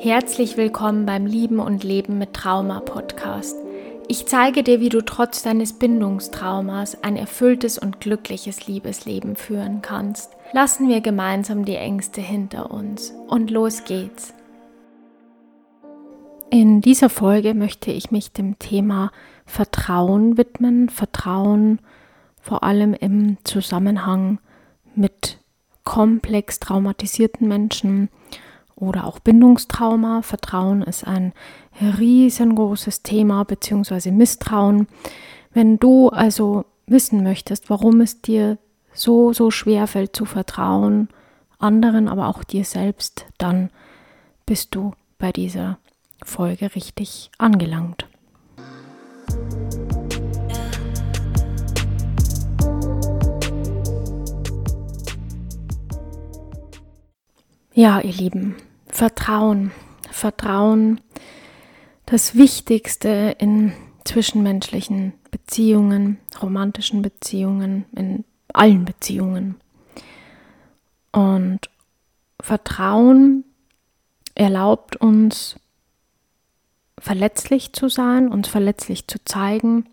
Herzlich willkommen beim Lieben und Leben mit Trauma Podcast. Ich zeige dir, wie du trotz deines Bindungstraumas ein erfülltes und glückliches Liebesleben führen kannst. Lassen wir gemeinsam die Ängste hinter uns und los geht's. In dieser Folge möchte ich mich dem Thema Vertrauen widmen, Vertrauen vor allem im Zusammenhang mit komplex traumatisierten Menschen oder auch Bindungstrauma. Vertrauen ist ein riesengroßes Thema, beziehungsweise Misstrauen. Wenn du also wissen möchtest, warum es dir so, so schwer fällt zu vertrauen, anderen, aber auch dir selbst, dann bist du bei dieser Folge richtig angelangt. Ja, ihr Lieben, Vertrauen. Vertrauen, das Wichtigste in zwischenmenschlichen Beziehungen, romantischen Beziehungen, in allen Beziehungen. Und Vertrauen erlaubt uns, verletzlich zu sein, uns verletzlich zu zeigen.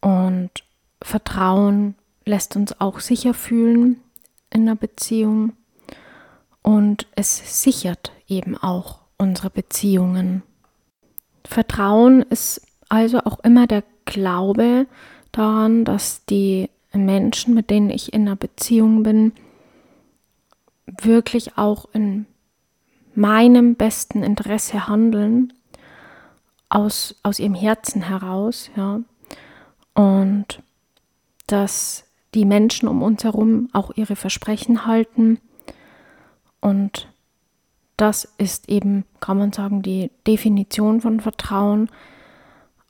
Und Vertrauen lässt uns auch sicher fühlen in einer Beziehung und es sichert eben auch unsere Beziehungen. Vertrauen ist also auch immer der Glaube daran, dass die Menschen, mit denen ich in einer Beziehung bin, wirklich auch in meinem besten Interesse handeln, aus, aus ihrem Herzen heraus, ja. Und dass die Menschen um uns herum auch ihre Versprechen halten und das ist eben, kann man sagen, die Definition von Vertrauen.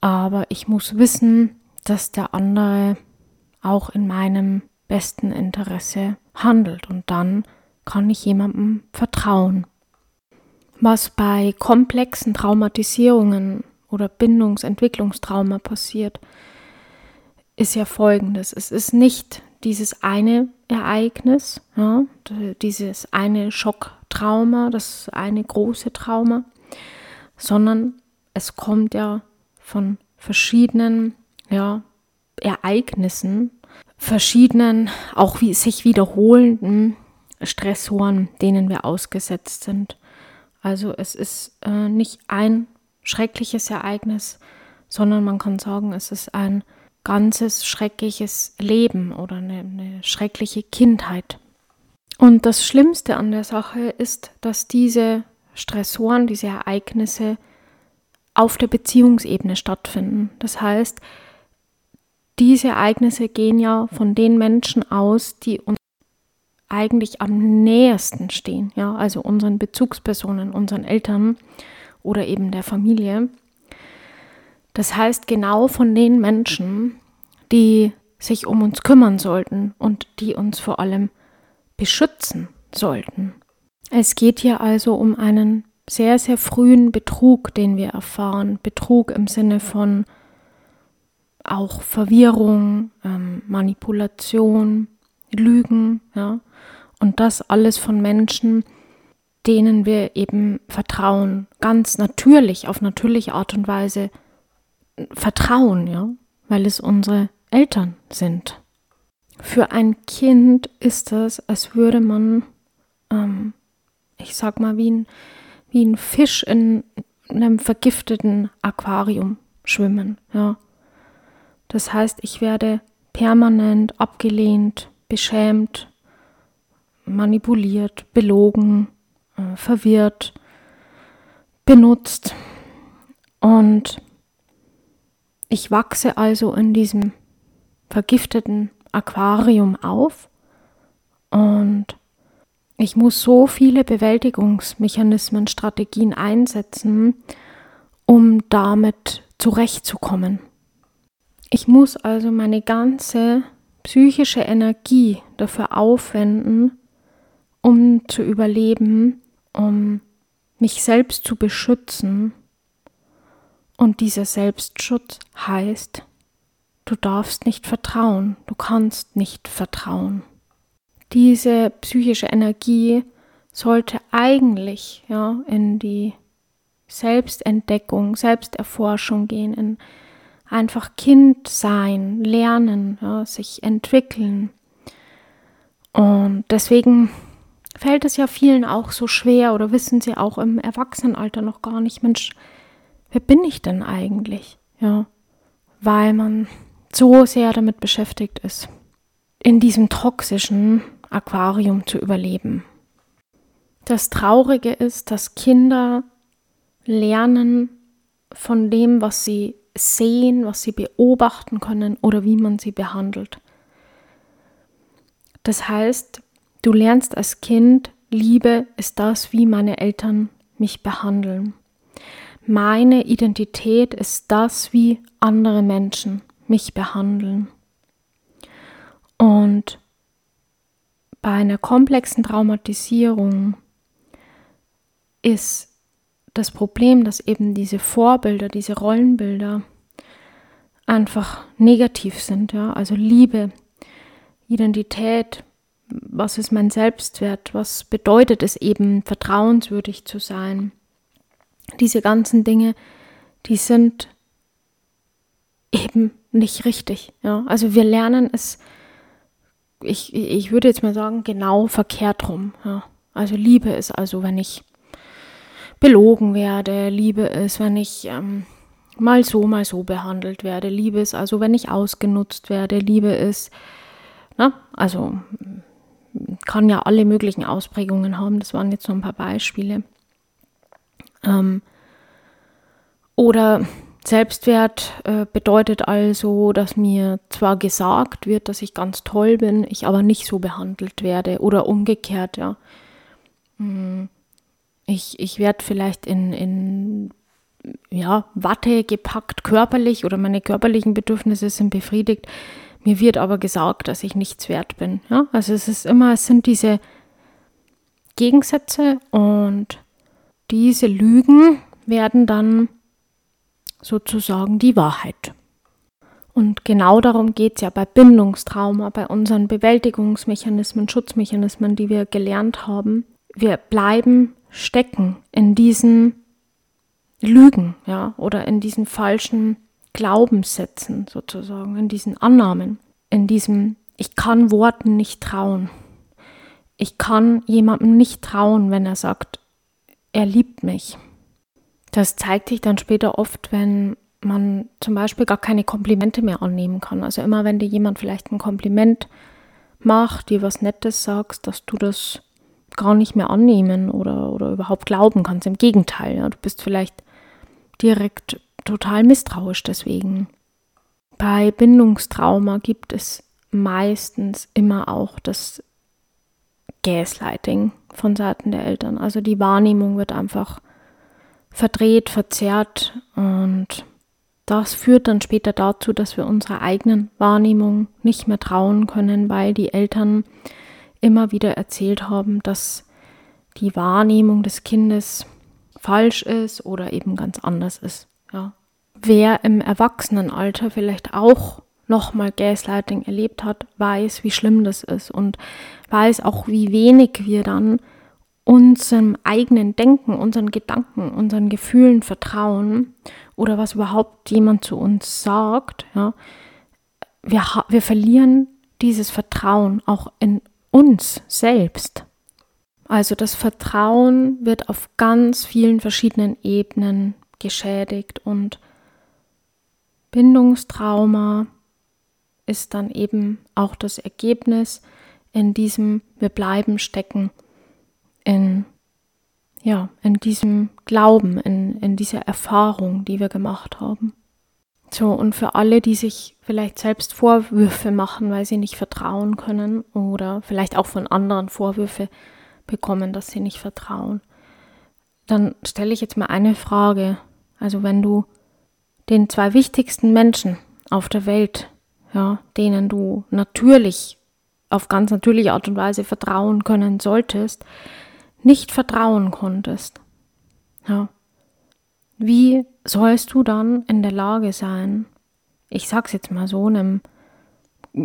Aber ich muss wissen, dass der andere auch in meinem besten Interesse handelt. Und dann kann ich jemandem vertrauen. Was bei komplexen Traumatisierungen oder Bindungsentwicklungstrauma passiert, ist ja folgendes. Es ist nicht dieses eine Ereignis, ja, dieses eine Schocktrauma, das eine große Trauma, sondern es kommt ja von verschiedenen ja, Ereignissen, verschiedenen, auch wie sich wiederholenden Stressoren, denen wir ausgesetzt sind. Also es ist äh, nicht ein schreckliches Ereignis, sondern man kann sagen, es ist ein ganzes schreckliches Leben oder eine, eine schreckliche Kindheit. Und das Schlimmste an der Sache ist, dass diese Stressoren, diese Ereignisse auf der Beziehungsebene stattfinden. Das heißt, diese Ereignisse gehen ja von den Menschen aus, die uns eigentlich am nähersten stehen, ja, also unseren Bezugspersonen, unseren Eltern oder eben der Familie. Das heißt, genau von den Menschen, die sich um uns kümmern sollten und die uns vor allem beschützen sollten. Es geht hier also um einen sehr, sehr frühen Betrug, den wir erfahren. Betrug im Sinne von auch Verwirrung, ähm, Manipulation, Lügen, ja. Und das alles von Menschen, denen wir eben vertrauen, ganz natürlich, auf natürliche Art und Weise vertrauen, ja, weil es unsere Eltern sind. Für ein Kind ist es, als würde man, ähm, ich sag mal, wie ein, wie ein Fisch in einem vergifteten Aquarium schwimmen, ja. Das heißt, ich werde permanent abgelehnt, beschämt, manipuliert, belogen, äh, verwirrt, benutzt. Und ich wachse also in diesem vergifteten Aquarium auf und ich muss so viele Bewältigungsmechanismen, Strategien einsetzen, um damit zurechtzukommen. Ich muss also meine ganze psychische Energie dafür aufwenden, um zu überleben, um mich selbst zu beschützen und dieser Selbstschutz heißt, du darfst nicht vertrauen, du kannst nicht vertrauen. Diese psychische Energie sollte eigentlich ja in die Selbstentdeckung, Selbsterforschung gehen, in einfach Kind sein, lernen, ja, sich entwickeln. Und deswegen fällt es ja vielen auch so schwer oder wissen sie auch im Erwachsenenalter noch gar nicht, Mensch, wer bin ich denn eigentlich? Ja, weil man so sehr damit beschäftigt ist, in diesem toxischen Aquarium zu überleben. Das Traurige ist, dass Kinder lernen von dem, was sie sehen, was sie beobachten können oder wie man sie behandelt. Das heißt, du lernst als Kind, Liebe ist das, wie meine Eltern mich behandeln. Meine Identität ist das, wie andere Menschen mich behandeln. Und bei einer komplexen Traumatisierung ist das Problem, dass eben diese Vorbilder, diese Rollenbilder einfach negativ sind, ja, also Liebe, Identität, was ist mein Selbstwert, was bedeutet es eben, vertrauenswürdig zu sein. Diese ganzen Dinge, die sind eben nicht richtig. Ja? Also wir lernen es, ich, ich würde jetzt mal sagen, genau verkehrt rum. Ja? Also Liebe ist also, wenn ich belogen werde, Liebe ist, wenn ich ähm, mal so, mal so behandelt werde, Liebe ist also, wenn ich ausgenutzt werde, Liebe ist, na, also kann ja alle möglichen Ausprägungen haben, das waren jetzt nur ein paar Beispiele. Ähm, oder Selbstwert äh, bedeutet also, dass mir zwar gesagt wird, dass ich ganz toll bin, ich aber nicht so behandelt werde oder umgekehrt, ja. Hm, ich, ich werde vielleicht in, in ja, Watte gepackt körperlich oder meine körperlichen Bedürfnisse sind befriedigt. Mir wird aber gesagt, dass ich nichts wert bin. Ja? Also es ist immer, es sind diese Gegensätze und diese Lügen werden dann sozusagen die Wahrheit. Und genau darum geht es ja bei Bindungstrauma, bei unseren Bewältigungsmechanismen, Schutzmechanismen, die wir gelernt haben. Wir bleiben stecken in diesen Lügen, ja, oder in diesen falschen Glaubenssätzen sozusagen, in diesen Annahmen, in diesem ich kann Worten nicht trauen. Ich kann jemandem nicht trauen, wenn er sagt, er liebt mich. Das zeigt sich dann später oft, wenn man zum Beispiel gar keine Komplimente mehr annehmen kann. Also immer, wenn dir jemand vielleicht ein Kompliment macht, dir was Nettes sagst, dass du das gar nicht mehr annehmen oder, oder überhaupt glauben kannst. Im Gegenteil, ja, du bist vielleicht direkt total misstrauisch deswegen. Bei Bindungstrauma gibt es meistens immer auch das Gaslighting von Seiten der Eltern. Also die Wahrnehmung wird einfach verdreht, verzerrt und das führt dann später dazu, dass wir unserer eigenen Wahrnehmung nicht mehr trauen können, weil die Eltern immer wieder erzählt haben, dass die Wahrnehmung des Kindes falsch ist oder eben ganz anders ist. Ja. Wer im Erwachsenenalter vielleicht auch nochmal Gaslighting erlebt hat, weiß, wie schlimm das ist und weiß auch, wie wenig wir dann unserem eigenen Denken, unseren Gedanken, unseren Gefühlen vertrauen oder was überhaupt jemand zu uns sagt, ja, wir, wir verlieren dieses Vertrauen auch in uns selbst. Also das Vertrauen wird auf ganz vielen verschiedenen Ebenen geschädigt und Bindungstrauma ist dann eben auch das Ergebnis in diesem wir bleiben stecken in, ja, in diesem Glauben, in, in dieser Erfahrung, die wir gemacht haben. So, und für alle, die sich vielleicht selbst Vorwürfe machen, weil sie nicht vertrauen können oder vielleicht auch von anderen Vorwürfe bekommen, dass sie nicht vertrauen, dann stelle ich jetzt mal eine Frage. Also wenn du den zwei wichtigsten Menschen auf der Welt, ja, denen du natürlich auf ganz natürliche Art und Weise vertrauen können solltest, nicht vertrauen konntest. Ja. Wie sollst du dann in der Lage sein, ich sag's jetzt mal so, einem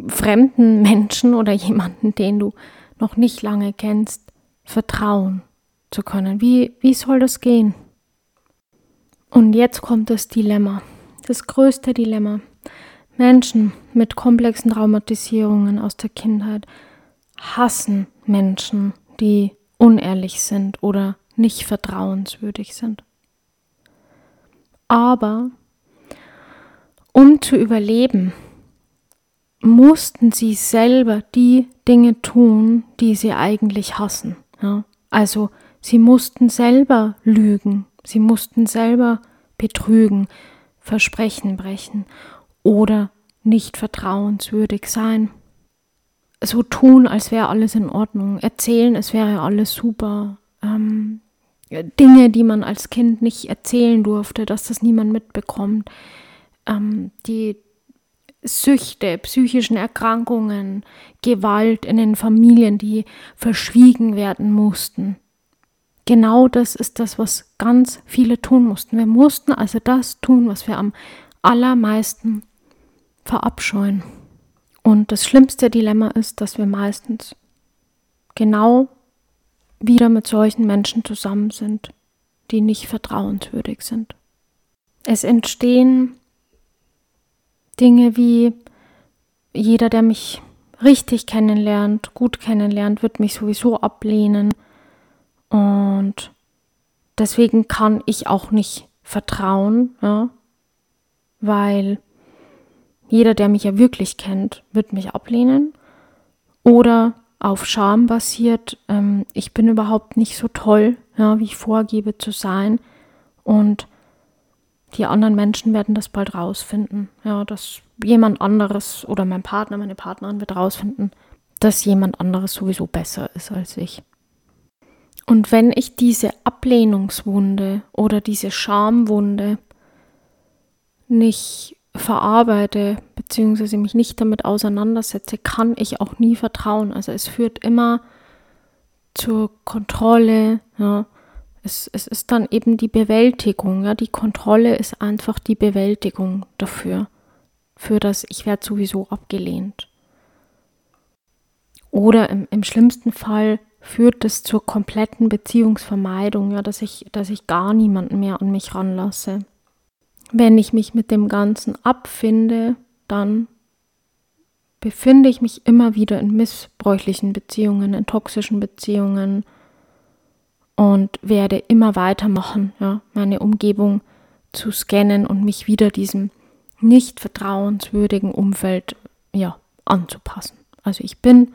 fremden Menschen oder jemanden, den du noch nicht lange kennst, vertrauen zu können. Wie, wie soll das gehen? Und jetzt kommt das Dilemma, das größte Dilemma. Menschen mit komplexen Traumatisierungen aus der Kindheit hassen Menschen, die unehrlich sind oder nicht vertrauenswürdig sind. Aber um zu überleben, mussten sie selber die Dinge tun, die sie eigentlich hassen. Ja? Also sie mussten selber lügen, sie mussten selber betrügen, Versprechen brechen oder nicht vertrauenswürdig sein. So tun, als wäre alles in Ordnung, erzählen, es wäre alles super. Ähm, Dinge, die man als Kind nicht erzählen durfte, dass das niemand mitbekommt. Ähm, die Süchte, psychischen Erkrankungen, Gewalt in den Familien, die verschwiegen werden mussten. Genau das ist das, was ganz viele tun mussten. Wir mussten also das tun, was wir am allermeisten verabscheuen. Und das schlimmste Dilemma ist, dass wir meistens genau wieder mit solchen Menschen zusammen sind, die nicht vertrauenswürdig sind. Es entstehen Dinge wie jeder, der mich richtig kennenlernt, gut kennenlernt, wird mich sowieso ablehnen. Und deswegen kann ich auch nicht vertrauen, ja, weil jeder, der mich ja wirklich kennt, wird mich ablehnen. Oder auf Scham basiert, ähm, ich bin überhaupt nicht so toll, ja, wie ich vorgebe zu sein. Und die anderen Menschen werden das bald rausfinden. Ja, dass jemand anderes oder mein Partner, meine Partnerin wird rausfinden, dass jemand anderes sowieso besser ist als ich. Und wenn ich diese Ablehnungswunde oder diese Schamwunde nicht verarbeite, beziehungsweise mich nicht damit auseinandersetze, kann ich auch nie vertrauen. Also es führt immer zur Kontrolle, ja. Es, es ist dann eben die Bewältigung, ja. Die Kontrolle ist einfach die Bewältigung dafür. Für das ich werde sowieso abgelehnt. Oder im, im schlimmsten Fall führt es zur kompletten Beziehungsvermeidung, ja, dass ich, dass ich gar niemanden mehr an mich ranlasse wenn ich mich mit dem Ganzen abfinde, dann befinde ich mich immer wieder in missbräuchlichen Beziehungen, in toxischen Beziehungen und werde immer weitermachen, ja, meine Umgebung zu scannen und mich wieder diesem nicht vertrauenswürdigen Umfeld ja, anzupassen. Also ich bin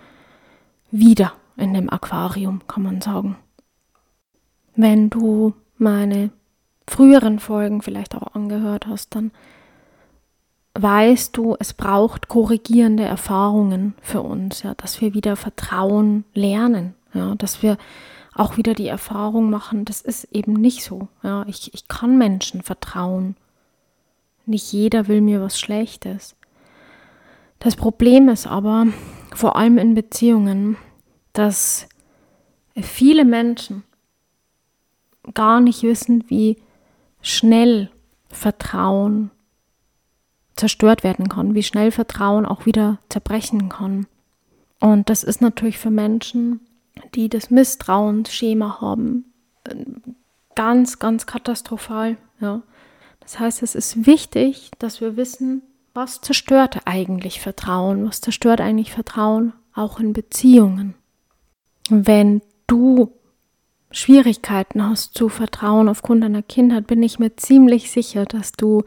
wieder in dem Aquarium, kann man sagen. Wenn du meine früheren Folgen vielleicht auch angehört hast, dann weißt du, es braucht korrigierende Erfahrungen für uns, ja, dass wir wieder Vertrauen lernen, ja, dass wir auch wieder die Erfahrung machen, das ist eben nicht so. Ja, ich, ich kann Menschen vertrauen. Nicht jeder will mir was Schlechtes. Das Problem ist aber, vor allem in Beziehungen, dass viele Menschen gar nicht wissen, wie schnell Vertrauen zerstört werden kann, wie schnell Vertrauen auch wieder zerbrechen kann. Und das ist natürlich für Menschen, die das Misstrauensschema haben, ganz, ganz katastrophal. Ja. Das heißt, es ist wichtig, dass wir wissen, was zerstört eigentlich Vertrauen, was zerstört eigentlich Vertrauen auch in Beziehungen. Wenn du Schwierigkeiten hast zu vertrauen aufgrund deiner Kindheit, bin ich mir ziemlich sicher, dass du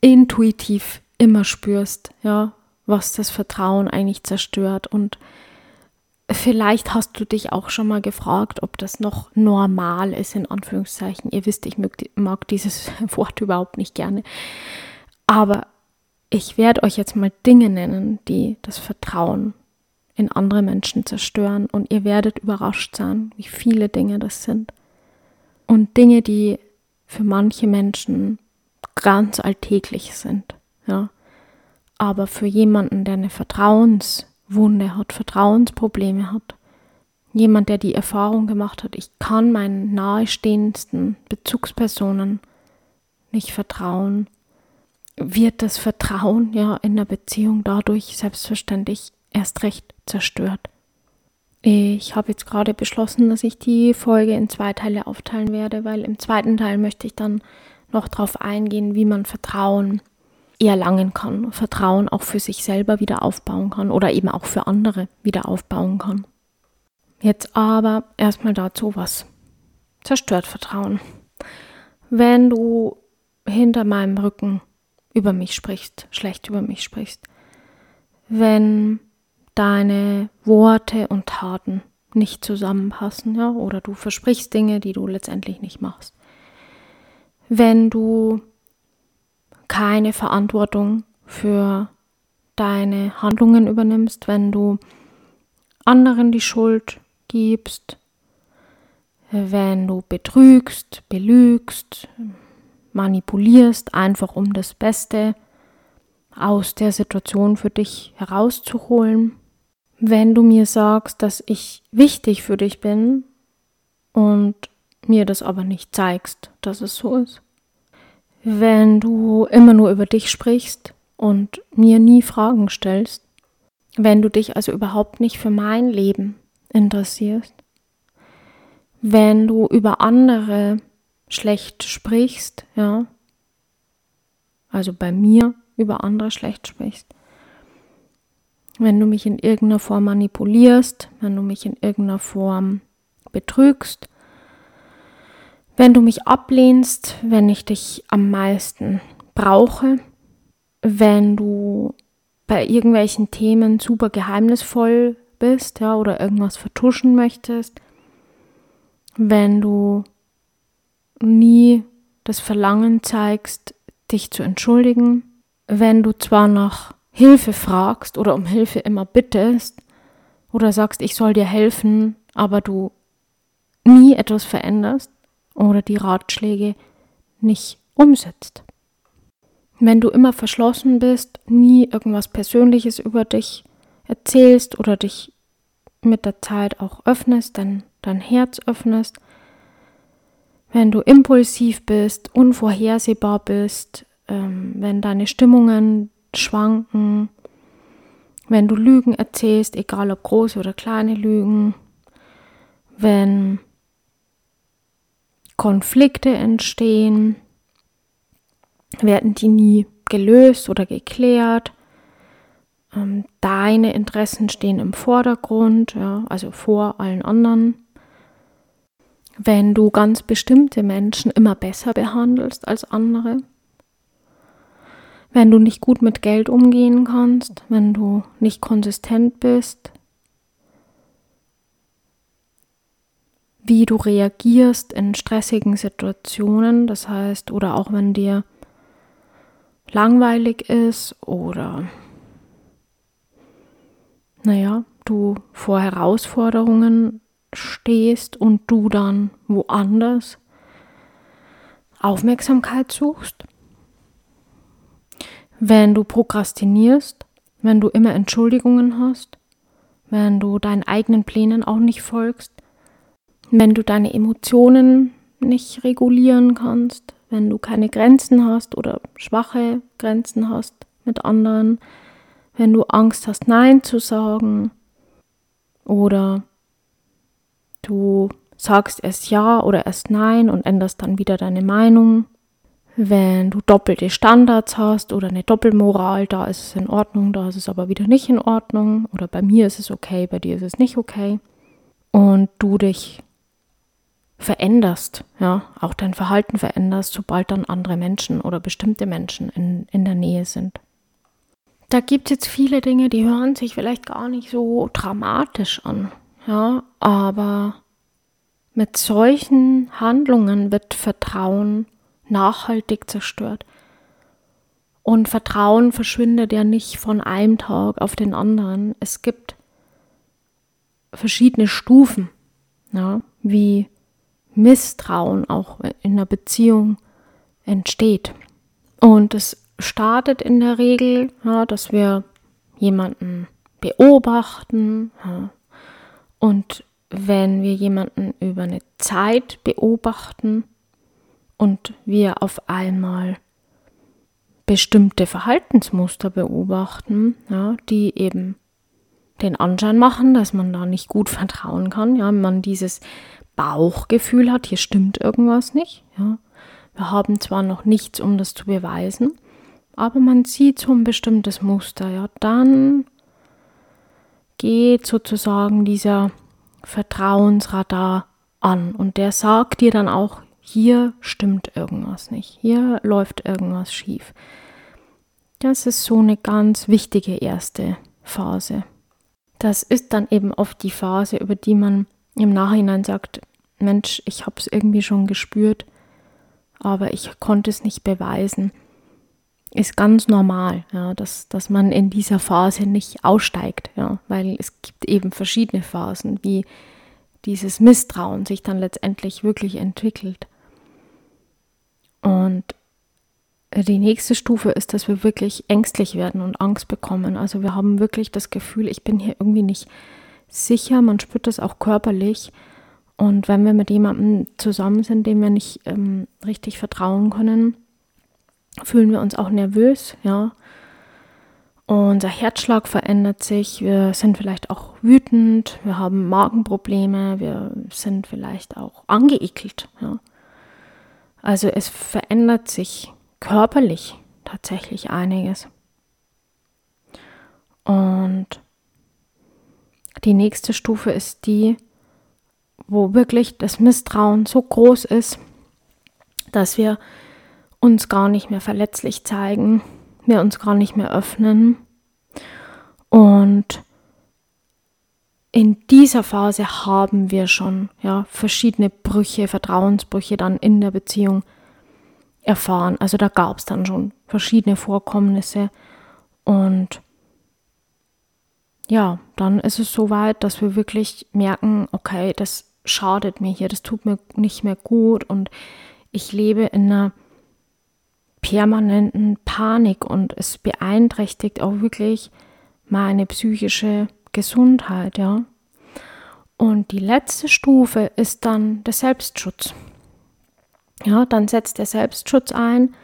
intuitiv immer spürst, ja, was das Vertrauen eigentlich zerstört. Und vielleicht hast du dich auch schon mal gefragt, ob das noch normal ist, in Anführungszeichen. Ihr wisst, ich mag dieses Wort überhaupt nicht gerne. Aber ich werde euch jetzt mal Dinge nennen, die das Vertrauen in andere Menschen zerstören und ihr werdet überrascht sein, wie viele Dinge das sind. Und Dinge, die für manche Menschen ganz alltäglich sind, ja. Aber für jemanden, der eine Vertrauenswunde hat, Vertrauensprobleme hat, jemand, der die Erfahrung gemacht hat, ich kann meinen nahestehendsten Bezugspersonen nicht vertrauen, wird das Vertrauen ja in der Beziehung dadurch selbstverständlich erst recht zerstört. Ich habe jetzt gerade beschlossen, dass ich die Folge in zwei Teile aufteilen werde, weil im zweiten Teil möchte ich dann noch darauf eingehen, wie man Vertrauen erlangen kann, Vertrauen auch für sich selber wieder aufbauen kann oder eben auch für andere wieder aufbauen kann. Jetzt aber erstmal dazu, was zerstört Vertrauen. Wenn du hinter meinem Rücken über mich sprichst, schlecht über mich sprichst, wenn deine Worte und Taten nicht zusammenpassen, ja, oder du versprichst Dinge, die du letztendlich nicht machst. Wenn du keine Verantwortung für deine Handlungen übernimmst, wenn du anderen die Schuld gibst, wenn du betrügst, belügst, manipulierst, einfach um das Beste aus der Situation für dich herauszuholen. Wenn du mir sagst, dass ich wichtig für dich bin und mir das aber nicht zeigst, dass es so ist. Wenn du immer nur über dich sprichst und mir nie Fragen stellst. Wenn du dich also überhaupt nicht für mein Leben interessierst. Wenn du über andere schlecht sprichst, ja. Also bei mir über andere schlecht sprichst. Wenn du mich in irgendeiner Form manipulierst, wenn du mich in irgendeiner Form betrügst, wenn du mich ablehnst, wenn ich dich am meisten brauche, wenn du bei irgendwelchen Themen super geheimnisvoll bist, ja, oder irgendwas vertuschen möchtest, wenn du nie das Verlangen zeigst, dich zu entschuldigen, wenn du zwar nach Hilfe fragst oder um Hilfe immer bittest oder sagst, ich soll dir helfen, aber du nie etwas veränderst oder die Ratschläge nicht umsetzt. Wenn du immer verschlossen bist, nie irgendwas Persönliches über dich erzählst oder dich mit der Zeit auch öffnest, dein, dein Herz öffnest, wenn du impulsiv bist, unvorhersehbar bist, ähm, wenn deine Stimmungen schwanken, wenn du Lügen erzählst, egal ob große oder kleine Lügen, wenn Konflikte entstehen, werden die nie gelöst oder geklärt. Ähm, deine Interessen stehen im Vordergrund, ja, also vor allen anderen. Wenn du ganz bestimmte Menschen immer besser behandelst als andere, wenn du nicht gut mit Geld umgehen kannst, wenn du nicht konsistent bist, wie du reagierst in stressigen Situationen, das heißt, oder auch wenn dir langweilig ist oder naja, du vor Herausforderungen stehst und du dann woanders Aufmerksamkeit suchst wenn du prokrastinierst, wenn du immer Entschuldigungen hast, wenn du deinen eigenen Plänen auch nicht folgst, wenn du deine Emotionen nicht regulieren kannst, wenn du keine Grenzen hast oder schwache Grenzen hast mit anderen, wenn du Angst hast, Nein zu sagen oder du sagst erst Ja oder erst Nein und änderst dann wieder deine Meinung wenn du doppelte Standards hast oder eine Doppelmoral, da ist es in Ordnung, da ist es aber wieder nicht in Ordnung. Oder bei mir ist es okay, bei dir ist es nicht okay. Und du dich veränderst, ja, auch dein Verhalten veränderst, sobald dann andere Menschen oder bestimmte Menschen in, in der Nähe sind. Da gibt es jetzt viele Dinge, die hören sich vielleicht gar nicht so dramatisch an, ja, aber mit solchen Handlungen wird Vertrauen nachhaltig zerstört. Und Vertrauen verschwindet ja nicht von einem Tag auf den anderen. Es gibt verschiedene Stufen, ja, wie Misstrauen auch in einer Beziehung entsteht. Und es startet in der Regel, ja, dass wir jemanden beobachten. Ja, und wenn wir jemanden über eine Zeit beobachten, und wir auf einmal bestimmte Verhaltensmuster beobachten, ja, die eben den Anschein machen, dass man da nicht gut vertrauen kann. Ja, man dieses Bauchgefühl hat, hier stimmt irgendwas nicht. Ja, wir haben zwar noch nichts, um das zu beweisen, aber man sieht so ein bestimmtes Muster. Ja, dann geht sozusagen dieser Vertrauensradar an und der sagt dir dann auch, hier stimmt irgendwas nicht, hier läuft irgendwas schief. Das ist so eine ganz wichtige erste Phase. Das ist dann eben oft die Phase, über die man im Nachhinein sagt, Mensch, ich habe es irgendwie schon gespürt, aber ich konnte es nicht beweisen. Ist ganz normal, ja, dass, dass man in dieser Phase nicht aussteigt, ja, weil es gibt eben verschiedene Phasen, wie dieses Misstrauen sich dann letztendlich wirklich entwickelt. Und die nächste Stufe ist, dass wir wirklich ängstlich werden und Angst bekommen. Also wir haben wirklich das Gefühl, ich bin hier irgendwie nicht sicher. Man spürt das auch körperlich. Und wenn wir mit jemandem zusammen sind, dem wir nicht ähm, richtig vertrauen können, fühlen wir uns auch nervös, ja. Unser Herzschlag verändert sich, wir sind vielleicht auch wütend, wir haben Magenprobleme, wir sind vielleicht auch angeekelt, ja. Also es verändert sich körperlich tatsächlich einiges. Und die nächste Stufe ist die, wo wirklich das Misstrauen so groß ist, dass wir uns gar nicht mehr verletzlich zeigen, wir uns gar nicht mehr öffnen. Und in dieser Phase haben wir schon ja, verschiedene Brüche, Vertrauensbrüche dann in der Beziehung erfahren. Also da gab es dann schon verschiedene Vorkommnisse und ja, dann ist es so weit, dass wir wirklich merken, okay, das schadet mir hier, das tut mir nicht mehr gut und ich lebe in einer permanenten Panik und es beeinträchtigt auch wirklich meine psychische Gesundheit, ja. Und die letzte Stufe ist dann der Selbstschutz. Ja, dann setzt der Selbstschutz ein,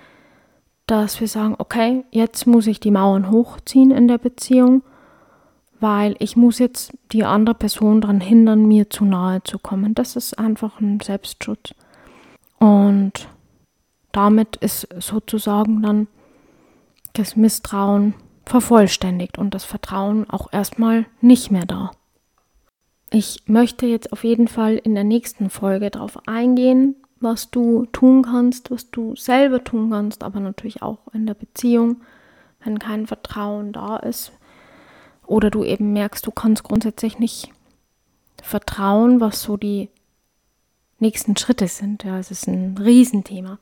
dass wir sagen, okay, jetzt muss ich die Mauern hochziehen in der Beziehung, weil ich muss jetzt die andere Person daran hindern, mir zu nahe zu kommen. Das ist einfach ein Selbstschutz. Und damit ist sozusagen dann das Misstrauen vervollständigt und das Vertrauen auch erstmal nicht mehr da. Ich möchte jetzt auf jeden Fall in der nächsten Folge darauf eingehen, was du tun kannst, was du selber tun kannst, aber natürlich auch in der Beziehung, wenn kein Vertrauen da ist oder du eben merkst, du kannst grundsätzlich nicht vertrauen, was so die nächsten Schritte sind. Ja, es ist ein Riesenthema.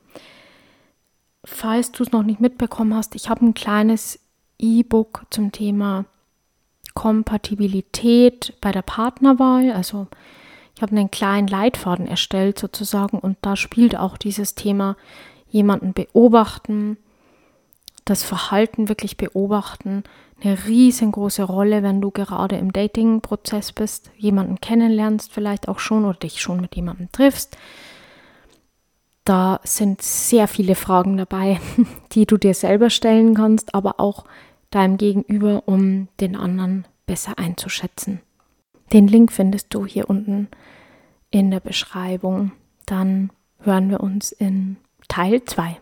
Falls du es noch nicht mitbekommen hast, ich habe ein kleines E-Book zum Thema Kompatibilität bei der Partnerwahl, also ich habe einen kleinen Leitfaden erstellt sozusagen und da spielt auch dieses Thema jemanden beobachten, das Verhalten wirklich beobachten, eine riesengroße Rolle, wenn du gerade im Dating-Prozess bist, jemanden kennenlernst vielleicht auch schon oder dich schon mit jemandem triffst. Da sind sehr viele Fragen dabei, die du dir selber stellen kannst, aber auch deinem Gegenüber, um den anderen besser einzuschätzen. Den Link findest du hier unten in der Beschreibung. Dann hören wir uns in Teil 2.